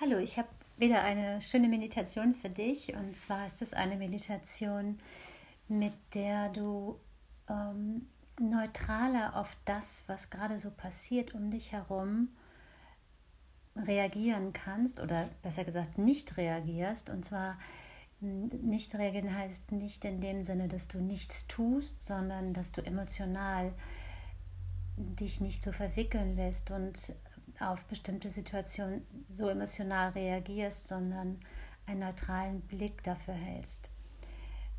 Hallo, ich habe wieder eine schöne Meditation für dich. Und zwar ist es eine Meditation, mit der du ähm, neutraler auf das, was gerade so passiert um dich herum, reagieren kannst oder besser gesagt nicht reagierst. Und zwar nicht reagieren heißt nicht in dem Sinne, dass du nichts tust, sondern dass du emotional dich nicht so verwickeln lässt und auf bestimmte Situationen so emotional reagierst, sondern einen neutralen Blick dafür hältst.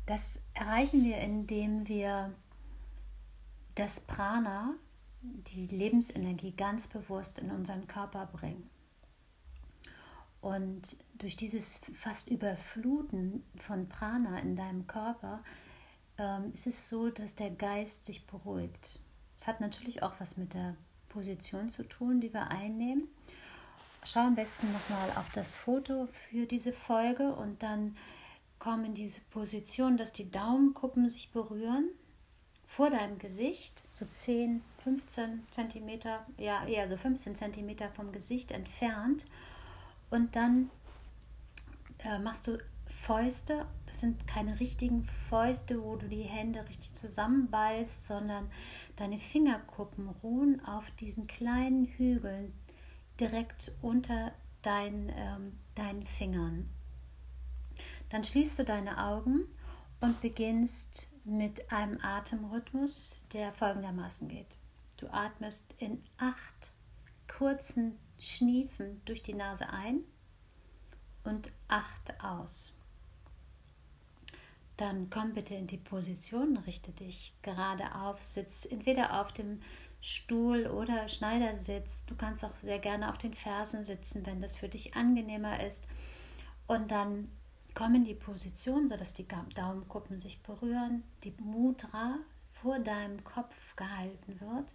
Das erreichen wir, indem wir das Prana, die Lebensenergie, ganz bewusst in unseren Körper bringen. Und durch dieses fast Überfluten von Prana in deinem Körper ähm, ist es so, dass der Geist sich beruhigt. Es hat natürlich auch was mit der Position zu tun, die wir einnehmen. Schau am besten nochmal auf das Foto für diese Folge und dann komm in diese Position, dass die Daumenkuppen sich berühren vor deinem Gesicht, so 10, 15 Zentimeter, ja eher so 15 Zentimeter vom Gesicht entfernt. Und dann äh, machst du Fäuste. Das sind keine richtigen Fäuste, wo du die Hände richtig zusammenballst, sondern Deine Fingerkuppen ruhen auf diesen kleinen Hügeln direkt unter dein, ähm, deinen Fingern. Dann schließt du deine Augen und beginnst mit einem Atemrhythmus, der folgendermaßen geht. Du atmest in acht kurzen Schniefen durch die Nase ein und acht aus. Dann komm bitte in die Position, richte dich gerade auf, sitz entweder auf dem Stuhl oder Schneidersitz. Du kannst auch sehr gerne auf den Fersen sitzen, wenn das für dich angenehmer ist. Und dann komm in die Position, sodass die Daumenkuppen sich berühren, die Mudra vor deinem Kopf gehalten wird.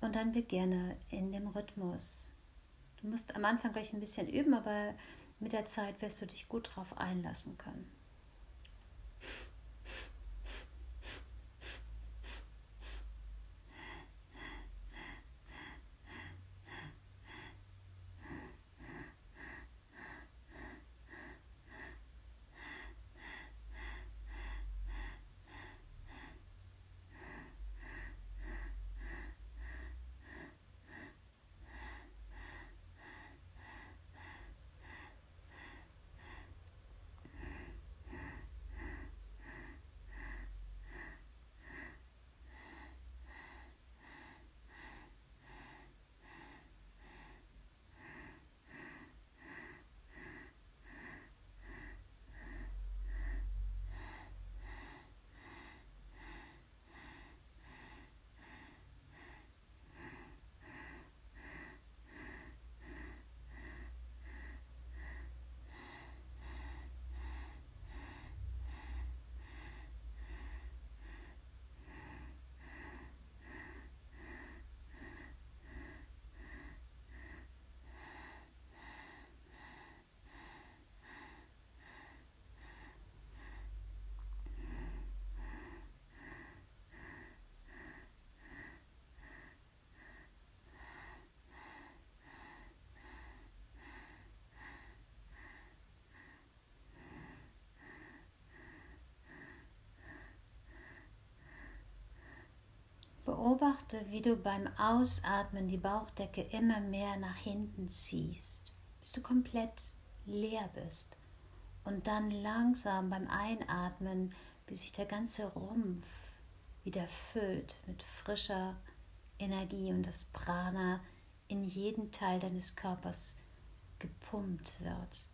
Und dann beginne in dem Rhythmus. Du musst am Anfang gleich ein bisschen üben, aber mit der Zeit wirst du dich gut darauf einlassen können. Beobachte, wie du beim Ausatmen die Bauchdecke immer mehr nach hinten ziehst, bis du komplett leer bist. Und dann langsam beim Einatmen, bis sich der ganze Rumpf wieder füllt mit frischer Energie und das Prana in jeden Teil deines Körpers gepumpt wird.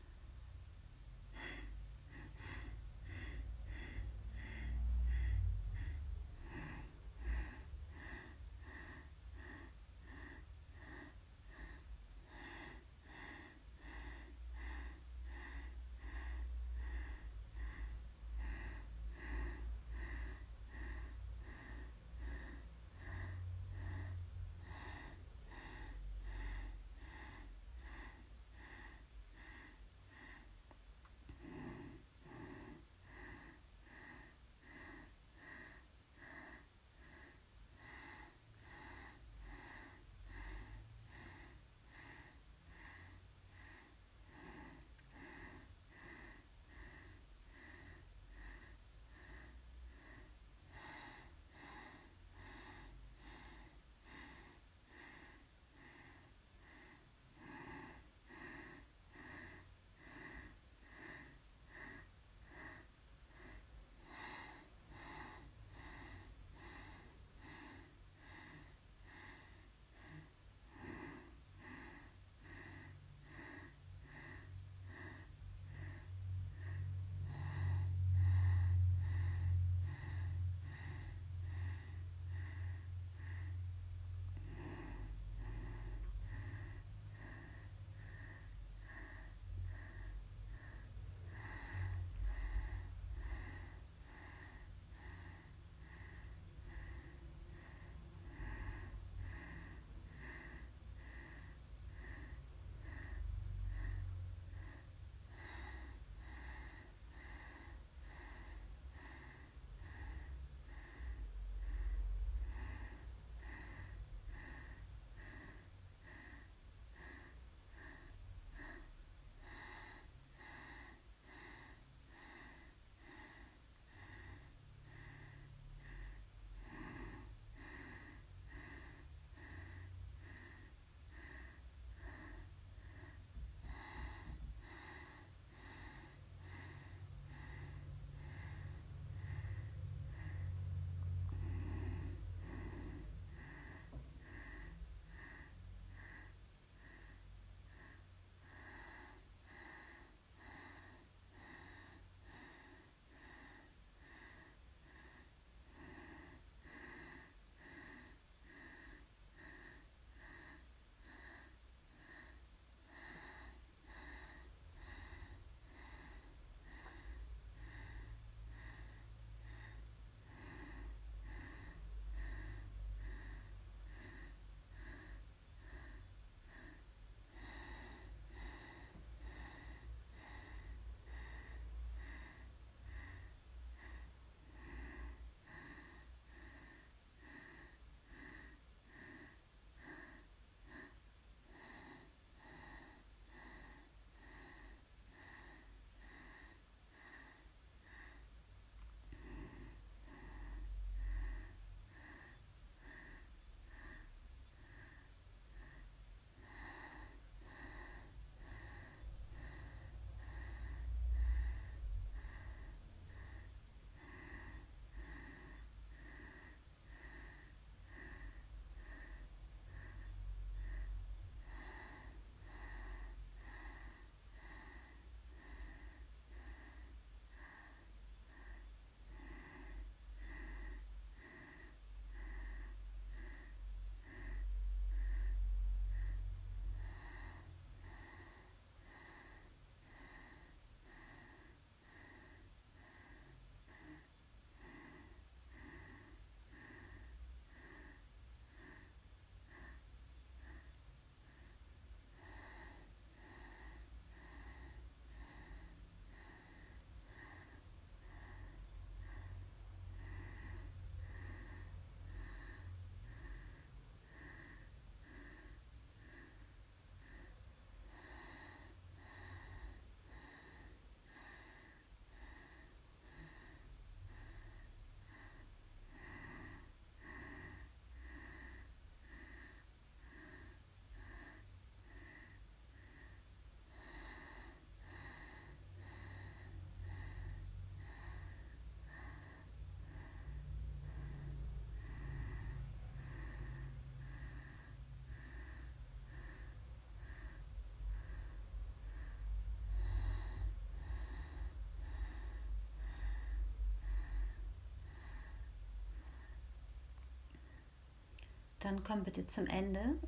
Dann komm bitte zum Ende.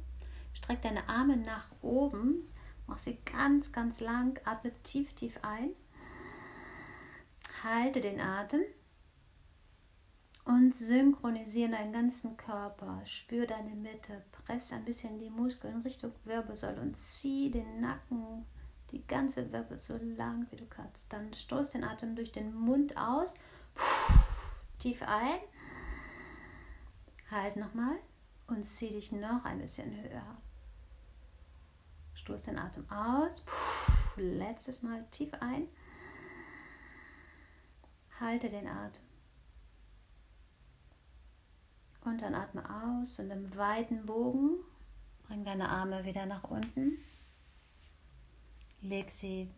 Streck deine Arme nach oben, mach sie ganz, ganz lang, atme tief, tief ein. Halte den Atem und synchronisiere deinen ganzen Körper. Spür deine Mitte, press ein bisschen die Muskeln Richtung Wirbelsäule und zieh den Nacken, die ganze Wirbel so lang wie du kannst. Dann stoß den Atem durch den Mund aus, tief ein, halt nochmal und zieh dich noch ein bisschen höher. Stoß den Atem aus, letztes Mal tief ein, halte den Atem. Und dann atme aus und im weiten Bogen bring deine Arme wieder nach unten. Leg sie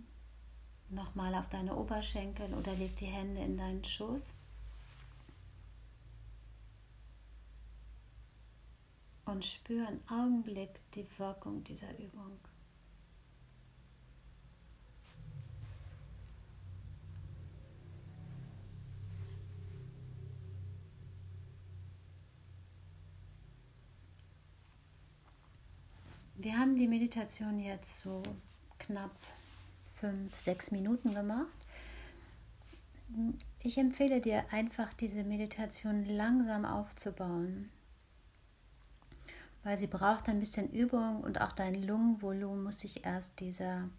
nochmal auf deine Oberschenkel oder leg die Hände in deinen Schoß. Und spür einen Augenblick die Wirkung dieser Übung. Wir haben die Meditation jetzt so knapp fünf, sechs Minuten gemacht. Ich empfehle dir einfach diese Meditation langsam aufzubauen, weil sie braucht ein bisschen Übung und auch dein Lungenvolumen muss sich erst dieser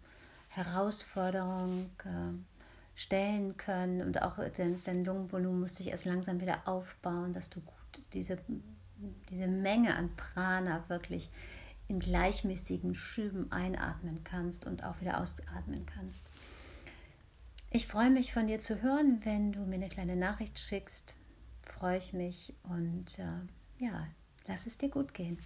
Herausforderung äh, stellen können und auch dein Lungenvolumen muss sich erst langsam wieder aufbauen, dass du gut diese, diese Menge an Prana wirklich in gleichmäßigen Schüben einatmen kannst und auch wieder ausatmen kannst. Ich freue mich von dir zu hören, wenn du mir eine kleine Nachricht schickst. Freue ich mich und äh, ja, lass es dir gut gehen.